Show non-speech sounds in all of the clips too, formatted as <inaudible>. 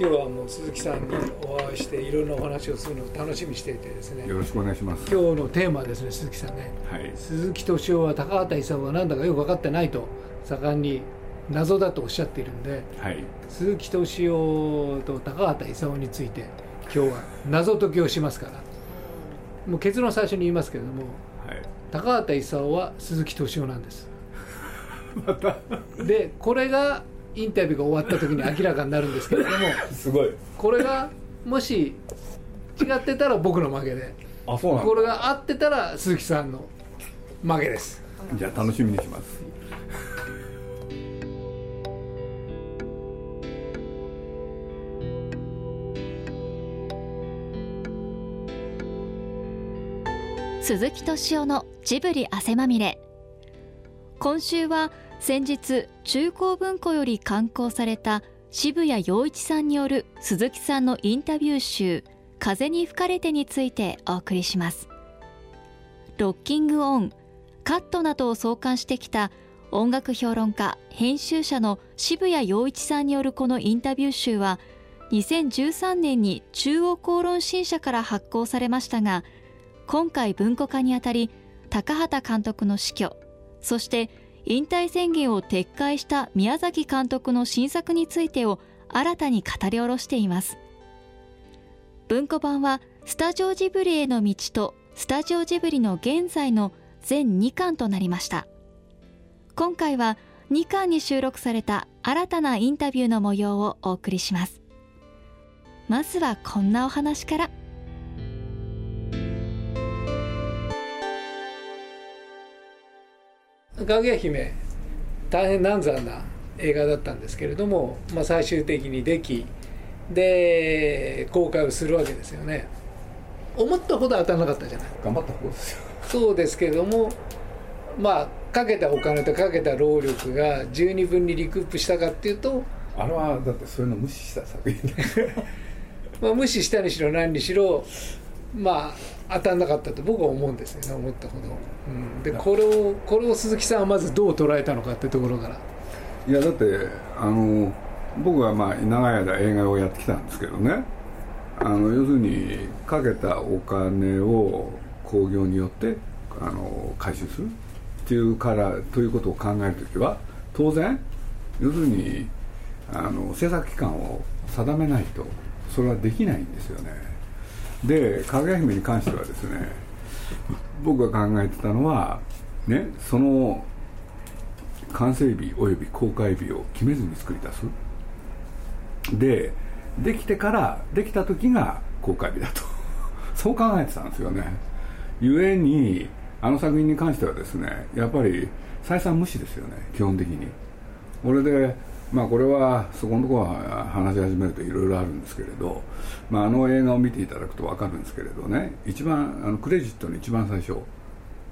今日はもう鈴木さんにお会いしていろんなお話をするのを楽しみにしていてですね。よろしくお願いします。今日のテーマはですね鈴木さんね、はい、鈴木敏夫は高畑勲は何だかよく分かってないと盛んに謎だとおっしゃっているんで、はい、鈴木敏夫と高畑勲について今日は謎解きをしますから。もう結論最初に言いますけれども、はい、高畑勲は鈴木敏夫なんです。またでこれがインタビューが終わった時に明らかになるんですけれども <laughs> すごい。これがもし違ってたら僕の負けであそうなんこれが合ってたら鈴木さんの負けです。じゃあ楽しみにします。鈴木敏夫のジブリ汗まみれ。今週は先日中高文庫より刊行された渋谷陽一さんによる鈴木さんのインタビュー集「風に吹かれて」についてお送りします。ロッキングオンカットなどを創刊してきた音楽評論家編集者の渋谷陽一さんによるこのインタビュー集は2013年に中央公論新社から発行されましたが今回文庫化にあたり高畑監督の死去そして引退宣言を撤回した宮崎監督の新作についてを新たに語り下ろしています。文庫版はスタジオジブリへの道とスタジオジブリの現在の全2巻となりました。今回は2巻に収録された新たなインタビューの模様をお送りします。まずはこんなお話から。かぐや姫大変難産な映画だったんですけれども、まあ、最終的にできで公開をするわけですよね。思ったほど当たらなかったじゃない。頑張った方ですよ。そうですけれどもまあかけたお金とかけた労力が十二分にリクープしたかっていうとあれはだってそういうの無視した作品 <laughs> まあ無視したにしろ何にしろまあ当たんなかったと僕は思うんですよね思ったほど、うん、でこれをこれを鈴木さんはまずどう捉えたのかってところから。いやだってあの僕はまあ長い間映画をやってきたんですけどね。あの要するにかけたお金を興行によってあの回収するっていうからということを考える時は当然要するにあの制作期間を定めないとそれはできないんですよねでかぐや姫に関してはですね僕が考えてたのはねその完成日および公開日を決めずに作り出す。でできてからできた時が公開日だと。<laughs> そう考えてたんですよね。ゆえにあの作品に関してはですねやっぱり再三無視ですよね基本的に。俺でまあこれはそこのところは話し始めるといろいろあるんですけれど、まあ、あの映画を見ていただくと分かるんですけれどね一番あのクレジットの一番最初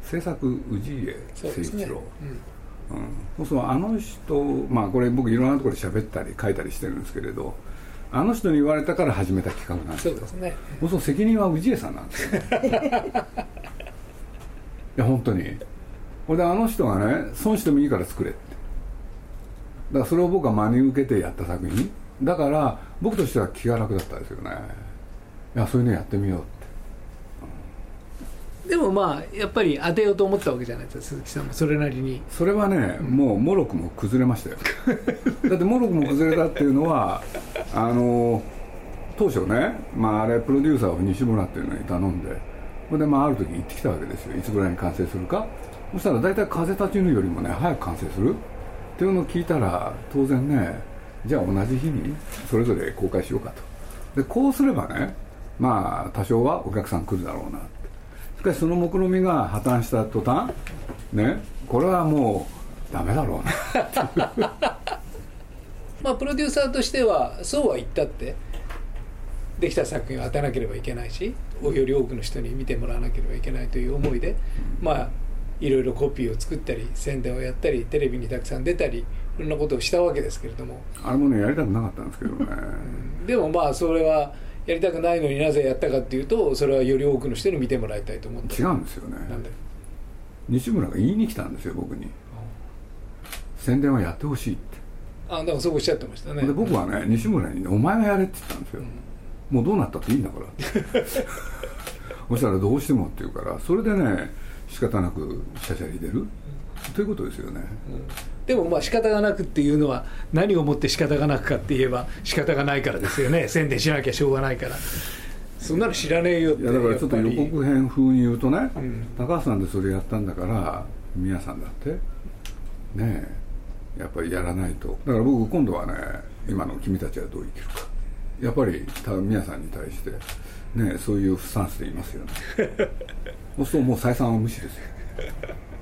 制作氏家誠一郎、ね。うん、うん、そうあの人まあこれ僕いろんなところで喋ったり書いたりしてるんですけれどあの人に言われたから始めた企画なんですよ。そうですね。そうそう責任は氏家さんなんですよ <laughs> いや本当に。これであの人がね損してもいいから作れってだからそれを僕は真に受けてやった作品。だから僕としては気が楽だったですよね。いやそういうのやってみようって、うん、でもまあやっぱり当てようと思ったわけじゃないですか鈴木さんもそれなりに。それはね、うん、もうもろくも崩れましたよ。<laughs> だってもろくも崩れたっていうのはあの当初ね、まあ、あれプロデューサーを西村っていうのに頼んでそれでまあある時行ってきたわけですよ。いつぐらいに完成するか。そしたら大体風立ちぬよりもね早く完成するっていうのを聞いたら当然ねじゃあ同じ日にそれぞれ公開しようかと。でこうすればねまあ多少はお客さん来るだろうなしかしその目論見みが破綻した途端ねこれはもうダメだろうな <laughs> まあプロデューサーとしてはそうは言ったってできた作品を当てなければいけないしより多くの人に見てもらわなければいけないという思いでまあいろいろコピーを作ったり宣伝をやったりテレビにたくさん出たりいろんなことをしたわけですけれども。あれもねやりたくなかったんですけどね。でもまあそれはやりたくないのになぜやったかっていうとそれはより多くの人に見てもらいたいと思って。違うんですよね。なんで？西村が言いに来たんですよ僕に。宣伝はやってほしいって。あだからそうおっしゃってましたね。で僕はね西村にね「お前がやれ」って言ったんですよ、もうどうなったっていいんだから。<laughs> そしたらどうしてもって言うからそれでね仕方なくシャシャリ出る、ということですよね、でもまあ仕方がなくっていうのは何をもって仕方がなくかって言えば仕方がないからですよね。<laughs> 宣伝しなきゃしょうがないから。そんなの知らねえよっていやだからちょっと予告編風に言うとね、うん。高橋さんでそれやったんだから宮さんだって。ねえ。やっぱりやらないと。だから僕今度はね今の君たちはどう生きるか。やっぱりた宮さんに対してねえそういうスタンスでいますよね <laughs> そうするともう採算は無視ですよ、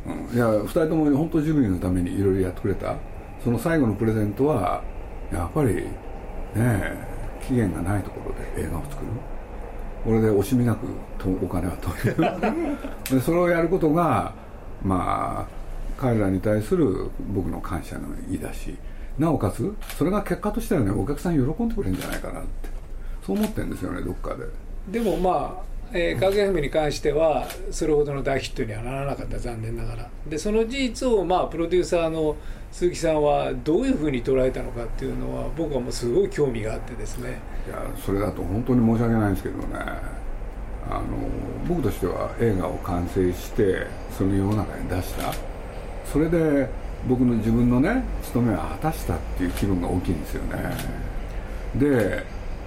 うん、いや2人とも本当ジブリのためにいろいろやってくれた。その最後のプレゼントはやっぱりねえ期限がないところで映画を作る。これで惜しみなくとお金は取る。<laughs> でそれをやることがまあ彼らに対する僕の感謝の意だしなおかつそれが結果としてはねお客さん喜んでくれるんじゃないかなって。そう思ってるんですよねどっかで。でもまあえー、かぐや姫に関してはそれほどの大ヒットにはならなかった残念ながら。でその事実をまあプロデューサーの鈴木さんはどういうふうに捉えたのかっていうのは僕はもうすごい興味があってですね。いやそれだと本当に申し訳ないんですけどね。あの僕としては映画を完成してその世の中に出した。それで僕の自分のね務めは果たしたっていう気分が大きいんですよね。で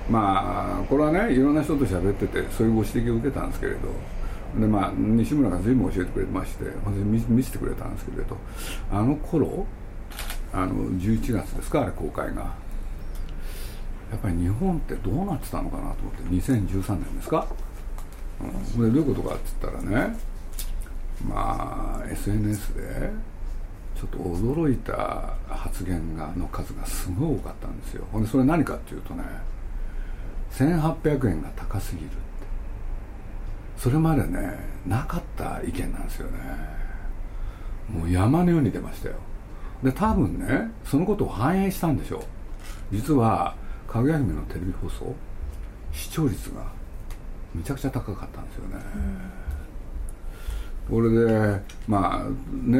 まあこれはねいろんな人と喋っててそういうご指摘を受けたんですけれどでまあ西村が随分教えてくれまして私見見せてくれたんですけれどあの頃あの11月ですかあれ公開が。やっぱり日本ってどうなってたのかなと思って2013年ですか、うん、でどういうことかって言ったらねまあ SNS でちょっと驚いた発言がの数がすごい多かったんですよ。ほんでそれ何かっていうとね1800円が高すぎるって。それまでねなかった意見なんですよね。もう山のように出ましたよ。で多分ねそのことを反映したんでしょう。実はかぐや姫のテレビ放送視聴率がめちゃくちゃ高かったんですよね、これでまあね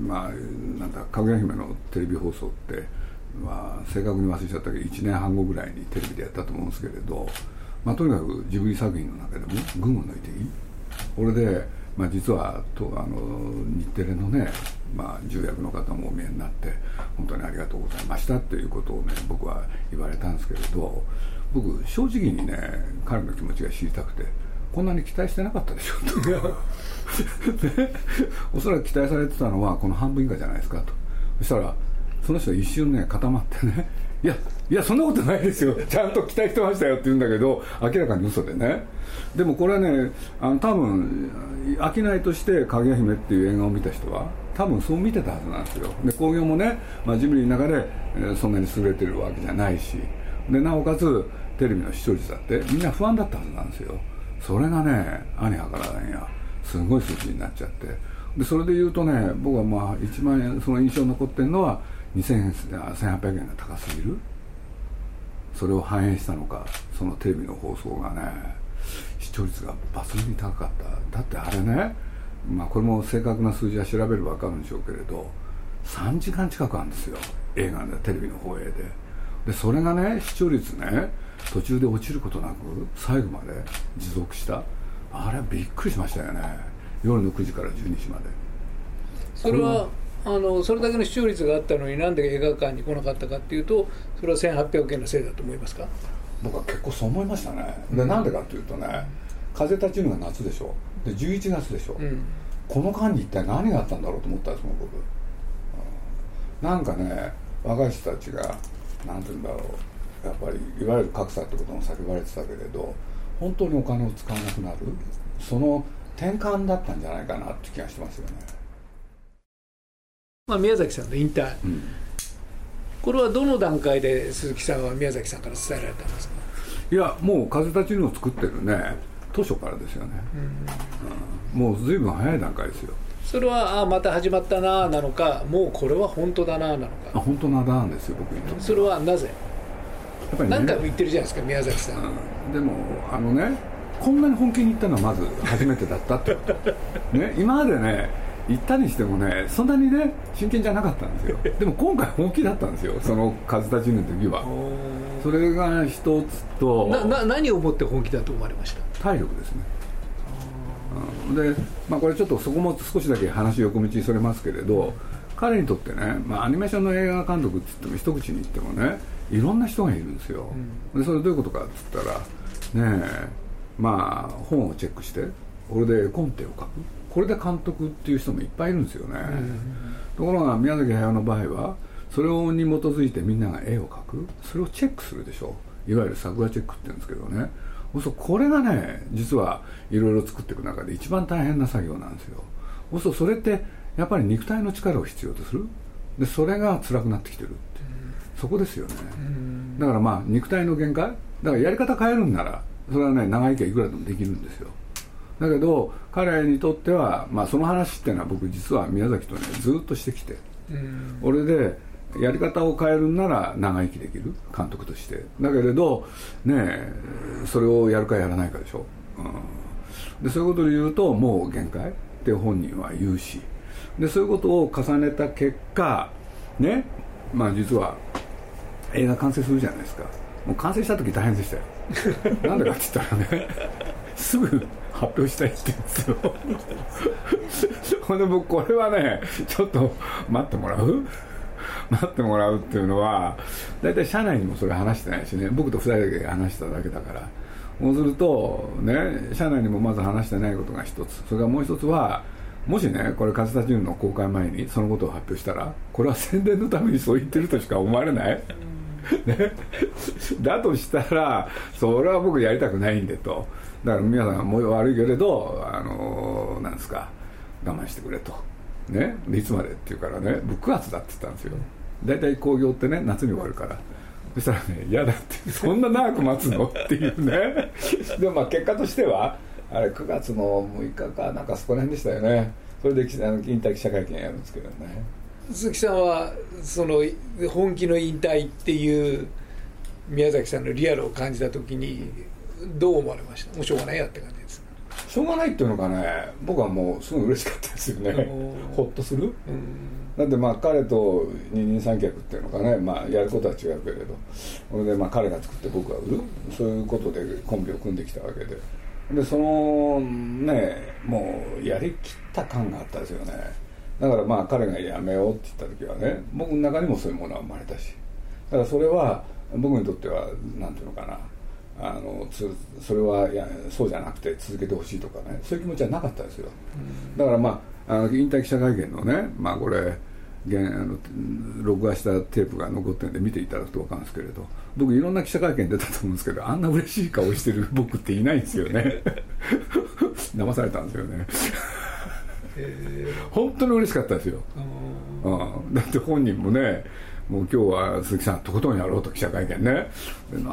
まあなんだかぐや姫のテレビ放送って、まあ、正確に忘れちゃったけど1年半後ぐらいにテレビでやったと思うんですけれど、まあ、とにかくジブリ作品の中でも群を抜いていい。これで、まあ、実はとあの日テレのね、まあ、重役の方もお見えになって本当にありがとうございましたっていうことをね僕は言われたんですけれど僕正直にね彼の気持ちが知りたくてこんなに期待してなかったでしょと。で <laughs> <laughs> おそらく期待されてたのはこの半分以下じゃないですかと。そしたらその人一瞬ね固まってね。いやいやそんなことないですよ。<laughs> ちゃんと期待してましたよって言うんだけど明らかに嘘でね。でもこれはねあの多分商いとして「かぐや姫」っていう映画を見た人は多分そう見てたはずなんですよ。で興行もね、まあ、ジブリの中で、えーそんなに優れてるわけじゃないし。でなおかつテレビの視聴率だってみんな不安だったはずなんですよ。それがね兄はからないやすごい数字になっちゃって。でそれで言うとね僕はまあ一番その印象に残ってるのは2000円1800円が高すぎる？それを反映したのか？そのテレビの放送がね視聴率が抜群に高かった。だってあれねまあこれも正確な数字は調べれば分かるんでしょうけれど3時間近くあるんですよ。映画でテレビの放映で。でそれがね視聴率ね途中で落ちることなく最後まで持続した。あれはびっくりしましたよね。夜の9時から12時まで。それはあのそれだけの視聴率があったのになんで映画館に来なかったかっていうとそれは1800円のせいだと思いますか？僕は結構そう思いましたね。でなんでかっていうとね風立ちぬが夏でしょ。で11月でしょ、うん。この間に一体何があったんだろうと思ったんですもん僕、うん。なんかね若い人たちがなんて言うんだろう。やっぱりいわゆる格差ってことも叫ばれてたけれど本当にお金を使わなくなる。その転換だったんじゃないかなって気がしてますよね、まあ、宮崎さんの引退。うん。これはどの段階で鈴木さんは宮崎さんから伝えられたんですか、いやもう風立ちぬを作ってるね。当初からですよね、うん。もう随分早い段階ですよ。それはあまた始まったななのかもうこれは本当だななのあか本当なだなんですよ僕にとってそれはなぜ？やっぱりね。何回も言ってるじゃないですか宮崎さん、うん。でもあのねこんなに本気に言ったのはまず初めてだったってこと。<laughs> ね今までね行ったにしてもねそんなにね真剣じゃなかったんですよ。<laughs> でも今回本気だったんですよその風立ちぬの時は。それが一つと。なな何をもって本気だと思われました？体力ですね。うん。で、まあ、これちょっとそこも少しだけ話横道にそれますけれど彼にとってね、まあ、アニメーションの映画監督って言っても一口に言ってもねいろんな人がいるんですよ、でそれどういうことかっつったらねえまあ本をチェックしてこれでコンテを書くこれで監督っていう人もいっぱいいるんですよね、ところが宮崎駿の場合はそれに基づいてみんなが絵を描く。それをチェックするでしょ。いわゆる作画チェックって言うんですけどね。そうこれがね実はいろいろ作っていく中で一番大変な作業なんですよ。そうそれってやっぱり肉体の力を必要とする。でそれが辛くなってきてるって。そこですよね。だからまあ肉体の限界。だからやり方変えるんならそれはね長生きはいくらでもできるんですよだけど彼にとっては、まあ、その話っていうのは僕実は宮崎とねずっとしてきて俺でやり方を変えるんなら長生きできる監督として。だけれどねそれをやるかやらないかでしょ、うん、でそういうことで言うともう限界。って本人は言うし。でそういうことを重ねた結果ねまあ実は映画完成するじゃないですか。もう完成した時大変でしたよ。<laughs> なんでかって言ったらねすぐ発表したいって言うんですよほんで僕これはねちょっと待ってもらう？待ってもらうっていうのは大体社内にもそれ話してないしね。僕と2人だけ話しただけだから。そうするとね社内にもまず話してないことが一つ。それからもう一つはもしねこれ勝田純の公開前にそのことを発表したらこれは宣伝のためにそう言ってるとしか思われない？ね、だとしたらそれは僕やりたくないんでとだから皆さんも悪いけれどあのなんですか我慢してくれと。ねいつまでって言うからね僕9月だって言ったんですよ。大体興行ってね夏に終わるから。そしたらね嫌だってそんな長く待つの？っていうね。でもまあ結果としてはあれ9月の6日かなんかそこら辺でしたよね。それであの引退記者会見やるんですけどね。鈴木さんはその本気の引退っていう宮崎さんのリアルを感じた時にどう思われました？もうしょうがないやって感じです。しょうがないっていうのがね僕はもうすごい嬉しかったですよね。ほっとする、だってまあ彼と二人三脚っていうのかね、まあ、やることは違うけれど。それでまあ彼が作って僕が売る。そういうことでコンビを組んできたわけで。でそのねもうやりきった感があったですよね。だからまあ彼が辞めようって言った時はね僕の中にもそういうものは生まれたし。だからそれは僕にとっては何ていうのかなあのつそれはいやそうじゃなくて続けてほしいとかね。そういう気持ちはなかったですよ、だからまああの引退記者会見のねまあこれ現あの録画したテープが残ってるんで見ていただくと分かるんですけれど僕いろんな記者会見出たと思うんですけどあんな嬉しい顔してる僕っていないんですよね。<laughs> 騙されたんですよね。本当に嬉しかったですよ、うん、だって本人もねもう今日は鈴木さんとことんやろうと記者会見ね。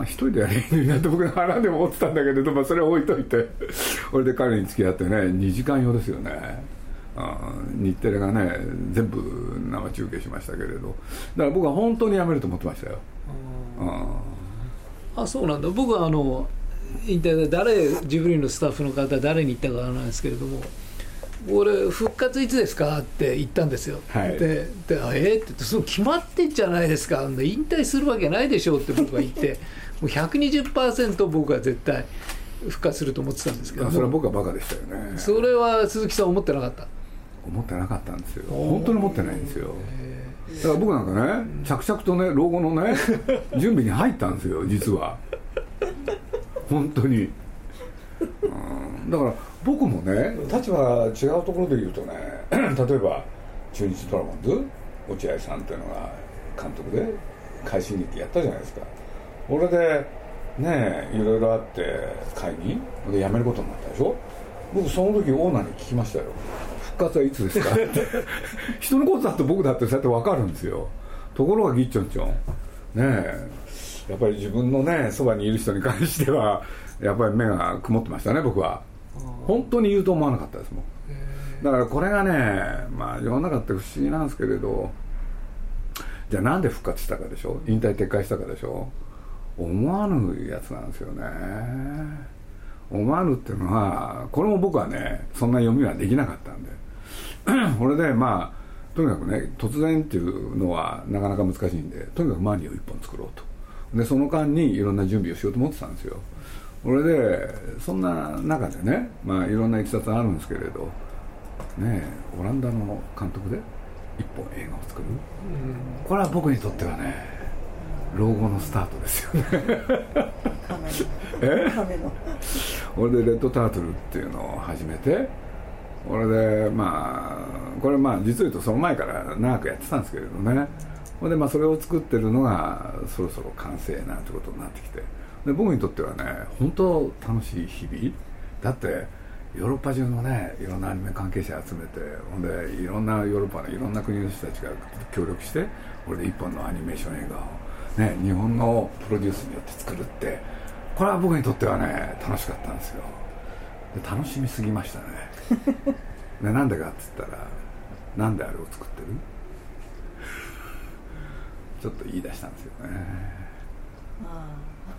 一人でやれいいのになって僕の腹でも思ってたんだけれど、まあ、それは置いといて。俺で彼に付き合ってね2時間用ですよね。日テレがね全部生中継しましたけれど。だから僕は本当に辞めると思ってましたよ。あそうなんだ。僕はあの引退で誰ジブリのスタッフの方誰に言ったかわからないですけれども俺復活いつですかって言ったんですよ、はい、ででえー、って言ってその決まってんじゃないですか。引退するわけないでしょうって僕は言って。<laughs> もう120%僕は絶対復活すると思ってたんですけど。それは僕はバカでしたよね。それは鈴木さん思ってなかった。思ってなかったんですよ。本当に思ってないんですよ。だから僕なんかね着々とね老後のね <laughs> 準備に入ったんですよ実は。本当に、うん、だから僕もね立場違うところで言うとね <clears throat> 例えば中日ドラゴンズ落合さんっていうのが監督で快進撃やったじゃないですか。俺でねいろいろあって会議で辞めることになったでしょ？僕その時オーナーに聞きましたよ。復活はいつですか？<laughs> 人のことだと僕だってそうやって分かるんですよ。ところがギッチョンチョン。ねえやっぱり自分のねそばにいる人に関してはやっぱり目が曇ってましたね僕は本当に言うと思わなかったですもんだからこれがねまあ世の中って不思議なんですけれどじゃあなんで復活したかでしょ引退撤回したかでしょ思わぬやつなんですよね。思わぬっていうのはこれも僕はねそんな読みはできなかったんで。<clears throat> これでまあとにかくね突然っていうのはなかなか難しいんでとにかくマニーを1本作ろうと。でその間にいろんな準備をしようと思ってたんですよこれでそんな中でねまあいろんないきさつあるんですけれどねオランダの監督で一本映画を作る、これは僕にとってはね老後のスタートですよね。え？俺でレッドタートルっていうのを始めて俺でまあこれまあ実を言うとその前から長くやってたんですけれどね。ほんでまあそれを作ってるのがそろそろ完成なんてことになってきてで僕にとってはね本当楽しい日々。だってヨーロッパ中のねいろんなアニメ関係者集めてほんでいろんなヨーロッパのいろんな国の人たちが協力してこれで一本のアニメーション映画を、ね、日本のプロデュースによって作るってこれは僕にとってはね楽しかったんですよ。で楽しみすぎましたね。<laughs> でなんでかっつったらなんであれを作ってる？<laughs> ちょっと言い出したんですよね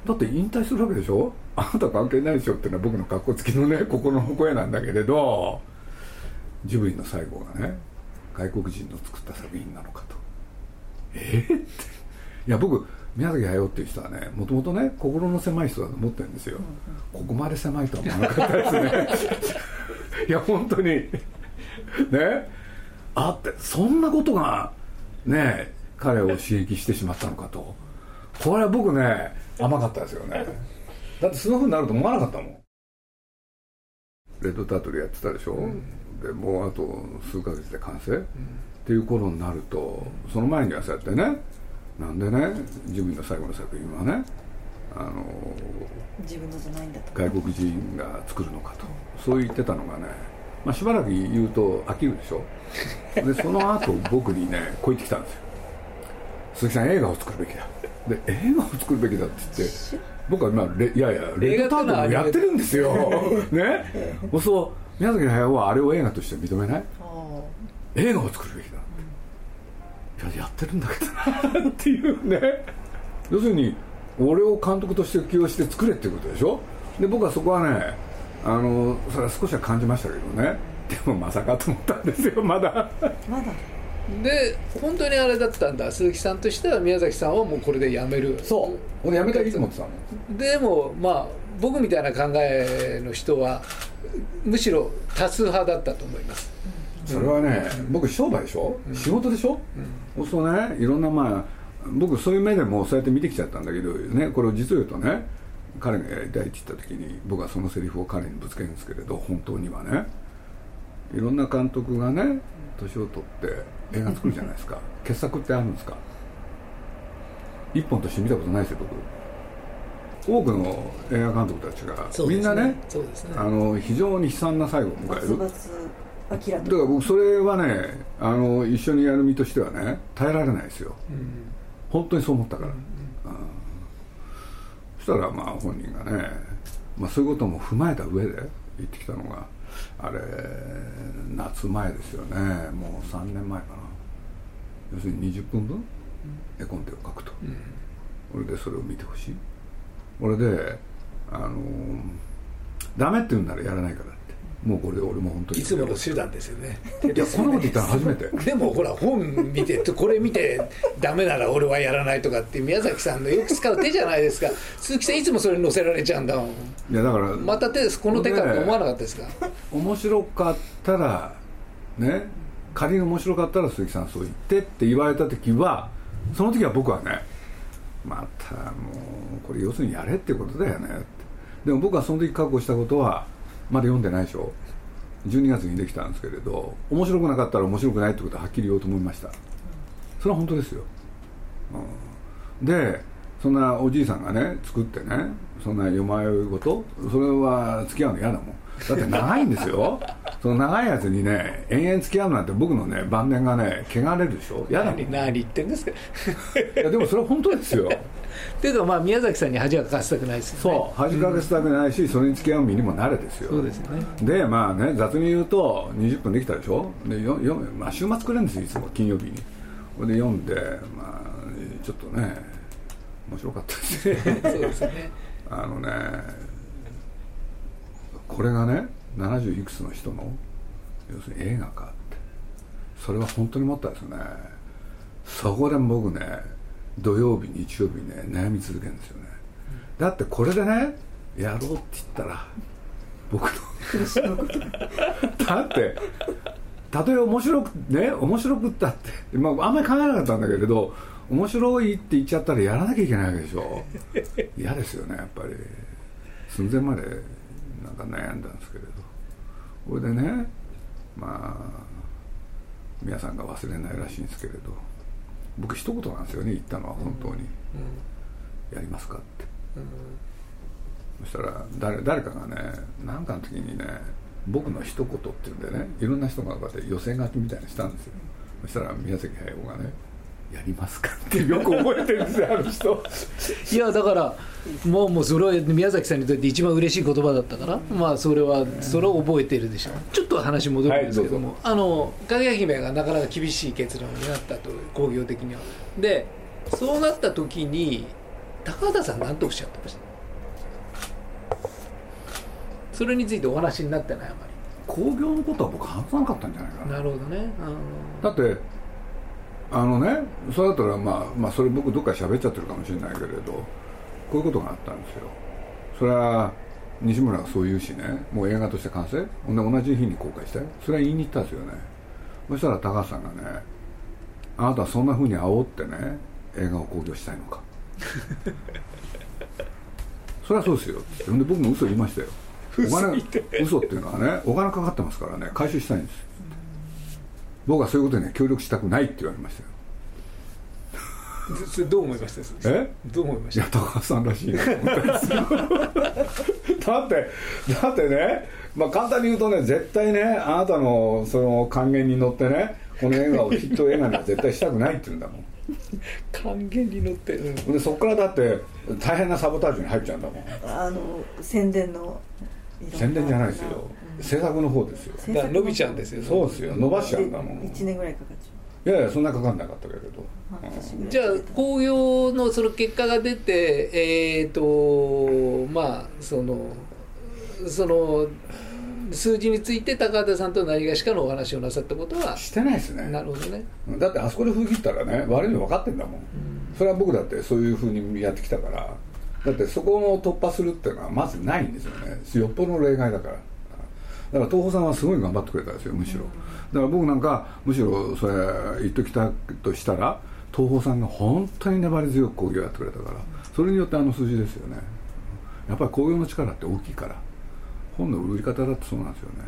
だって引退するわけでしょ？あなた関係ないでしょっていうのは僕の格好付きのね <laughs> 心の声なんだけれどジブリの最後がね外国人の作った作品なのかと。え？ー、って。いや僕宮崎駿っていう人はねもともとね心の狭い人だと思ってるんですよ、ここまで狭いとは思わなかったですね。<laughs> いや本当に。ね？あってそんなことがね彼を刺激してしまったのかとこれは僕ね甘かったですよね。だってそんなふうになると思わなかったもん。レッドタートルやってたでしょ、うん、でもうあと数ヶ月で完成、うん、っていう頃になるとその前にはそうやってねなんでね自分の最後の作品はねあの自分のじゃないんだと。外国人が作るのかと、そう言ってたのがね、まあ、しばらく言うと飽きるでしょ？でその後僕にねこう言ってきたんですよ。鈴木さん映画を作るべきだで映画を作るべきだって言って僕は今いやいやレッドタートルやってるんですよ。<laughs> ね？そう宮崎駿はあれを映画として認めない？映画を作るべきだ、いややってるんだけどなっていうね。要するに俺を監督として起用して作れっていうことでしょ？で僕はそこはねあのそれは少しは感じましたけどね。でもまさかと思ったんですよまだ。まだで本当にあれだったんだ。鈴木さんとしては宮崎さんをもうこれでやめる。そう。俺やめたいいつもってたのでもまあ僕みたいな考えの人はむしろ多数派だったと思います。それはね、うん、僕商売でしょ、うん、仕事でしょ、うん、そうね。いろんなまあ僕そういう目でもそうやって見てきちゃったんだけどねこれを実を言うとね彼がやりたいって言った時に僕はそのセリフを彼にぶつけるんですけれど本当にはね。いろんな監督がね年を取って映画作るじゃないですか。<laughs> 傑作ってあるんですか？一本として見たことないですよ僕。多くの映画監督たちが、みんなね、ね、あの非常に悲惨な最後を迎える。だから僕それはねあの一緒にやる身としてはね耐えられないですよ、うん、本当にそう思ったから、うんうん、そしたらまあ本人がね、まあ、そういうことも踏まえた上で言ってきたのがあれ夏前ですよね。もう3年前かな。要するに20分分絵コンテを書くと、うん、俺でそれを見てほしい。俺であのダメって言うんならやらないからもうこれで俺も本当に。いつもの手段ですよね。いやこんなこと言ったら初めて。<laughs> でもほら本見てこれ見てダメなら俺はやらないとかって宮崎さんのよく使う手じゃないですか。<laughs> 鈴木さんいつもそれに載せられちゃうんだもん。いやだからまた手です。この手かと思わなかったですか？面白かったらね仮に面白かったら鈴木さんそう言ってって言われた時はその時は僕はねまたもうこれ要するにやれってことだよねって。でも僕はその時覚悟したことはまだ読んでないでしょ？12月にできたんですけれど面白くなかったら面白くないってことははっきり言おうと思いました。それは本当ですよ、うん、でそんなおじいさんがね作ってねそんな夜迷い事それは付き合うの嫌だもん。だって長いんですよ。<laughs> その長いやつにね延々付き合うなんて僕のね晩年がね汚れるでしょ？嫌だもん。何言ってんですか？いやでもそれは本当ですよっていうかまあ宮崎さんに恥かかせたくないですよね。そう。恥かかせたくないし、うん、それに付き合う身にも慣れですよ。そうですね。でまあね雑に言うと20分できたでしょ？でよよ、まあ、週末くれるんですよいつも金曜日に。これで読んでまあちょっとね面白かったですね。そうですね。<laughs> あのねこれがね70いくつの人の要するに映画かって。それは本当に思ったですね。そこで僕ね土曜日日曜日ね悩み続けるんですよね、だってこれでねやろうって言ったら僕の <laughs> だってたとえ面白くね面白くったって、まあ、あんまり考えなかったんだけれど面白いって言っちゃったらやらなきゃいけないわけでしょ。嫌ですよねやっぱり。寸前までなんか悩んだんですけれど。これでねまあ皆さんが忘れないらしいんですけれど。僕一言なんですよね言ったのは本当に、やりますかって、そしたら誰誰かがね何かの時にね僕の一言っていうんでねいろんな人がこうやって寄せ書きみたいにしたんですよ。そしたら宮崎駿がねやりますかってよく覚えてるんですよあの人。いやだからもうもうそれは宮崎さんにとって一番嬉しい言葉だったから、まあそれはそれを覚えてるでしょう。ちょっと話戻るんですけども、はい、あのかぐや姫がなかなか厳しい結論になったと工業的には。でそうなった時に高畑さん何とおっしゃってました？それについてお話になってないあまり。工業のことは僕話さなかったんじゃないかな。なるほどね。だってあのねそれだったら、まあ、まあそれ僕どっか喋っちゃってるかもしれないけれどこういうことがあったんですよ。それは西村がそう言うしねもう映画として完成？ほんで同じ日に公開して？それは言いに行ったんですよね。そしたら高橋さんがねあなたはそんなふうに煽ってね映画を興行したいのか。<laughs> それはそうですよ。ほんで僕も嘘言いましたよ。お金嘘っていうのはねお金かかってますからね回収したいんです僕はそういうことに、ね、協力したくないって言われましたよ。それどう思いました？え？どう思いました？いや高橋さんらしいなと思ったんですよ <laughs> だってだってねまあ簡単に言うとね絶対ねあなたのその還元に乗ってねこの映画をヒット映画には絶対したくないって言うんだもん。<laughs> 還元に乗ってる、でそこからだって大変なサボタージュに入っちゃうんだもん。あの宣伝の宣伝じゃないですよ、制作の方ですよ。だから伸びちゃうんですよ。そうですよ。伸ばしちゃうんだもん。1年ぐらいかかっちゃう。いやいやそんなかかんなかったけれど、うん、じゃあ紅葉のその結果が出てえっ、ー、とまあそのその数字について高畑さんと何がしかのお話をなさったことは。してないですね。なるほどね。だってあそこで踏切ったらね悪いの分かってんだもん、うん、それは僕だってそういうふうにやってきたから。だってそこを突破するっていうのはまずないんですよね。よっぽどの例外だからだから東宝さんはすごい頑張ってくれたんですよむしろ。だから僕なんかむしろそれ言っときたとしたら東宝さんが本当に粘り強く興行やってくれたからそれによってあの数字ですよね。やっぱり興行の力って大きいから本の売り方だってそうなんですよね。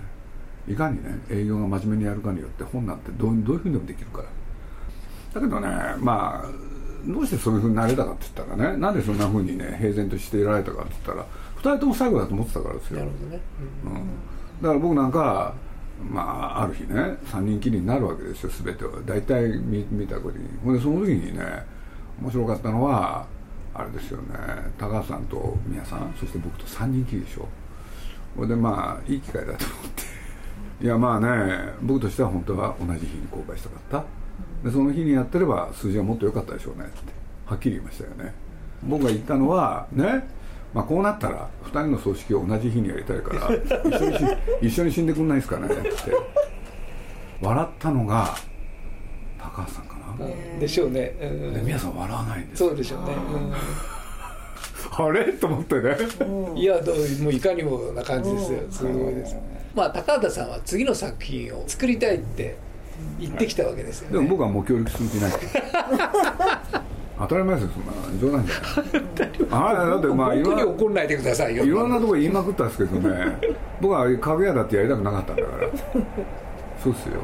いかにね営業が真面目にやるかによって本なんてどうどういうふうにでもできるから。だけどねまあどうしてそういうふうになれたかって言ったらねなんでそんなふうにね平然としていられたかって言ったら2人とも最後だと思ってたからですよ。なるほどね、うん、うんだから僕なんかまあ、ある日ね3人きりになるわけですよ全てを大体見見た時に。ほんでその時にね面白かったのはあれですよね高橋さんと宮さんそして僕と3人きりでしょ。ほんでまあいい機会だと思って。いやまあね僕としては本当は同じ日に公開したかった。でその日にやってれば数字はもっと良かったでしょうねってはっきり言いましたよね。僕が言ったのはねまあ、こうなったら2人の葬式を同じ日にやりたいから一緒に一緒に死んでくんないですかねって。笑ったのが高橋さんかな、でしょうね、うん、で皆さん笑わないんですそうでしょうね、うん、<laughs> あれ？と思ってね、いやどうもういかにもな感じですよ。すごいです、まあ高畑さんは次の作品を作りたいって言ってきたわけですよ、ね、でも僕はもう協力する気ない <laughs> 当たり前ですよそんな冗談じゃない。<laughs> あだってまあ僕に怒んないでくださいよいろんなところ言いまくったんですけどね。<laughs> 僕は家具屋だってやりたくなかったんだから。そうっすよ。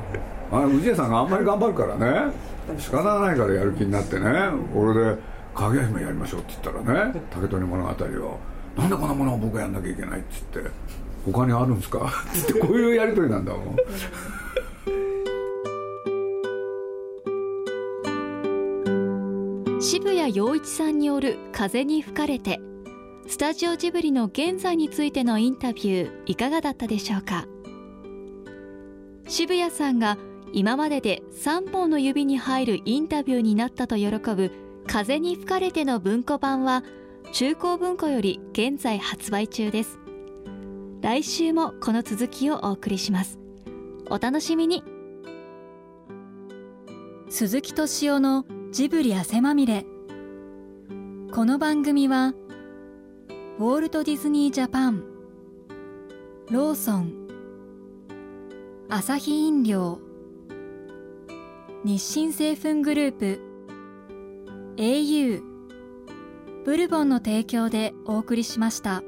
あ氏家さんがあんまり頑張るからね。仕方ないからやる気になってね。俺で「家具屋姫やりましょう」って言ったらね竹取物語を「なんでこんなものを僕がやんなきゃいけない」って言って「他にあるんですか?」ってこういうやり取りなんだもん渋谷陽一さんによる「風に吹かれて」スタジオジブリの現在についてのインタビューいかがだったでしょうか？渋谷さんが今までで3本の指に入るインタビューになったと喜ぶ「風に吹かれて」の文庫版は中高文庫より現在発売中です。来週もこの続きをお送りします。お楽しみに。鈴木敏夫のジブリ汗まみれこの番組はウォールト・ディズニー・ジャパンローソンアサヒ飲料日清製粉グループ au ブルボンの提供でお送りしました。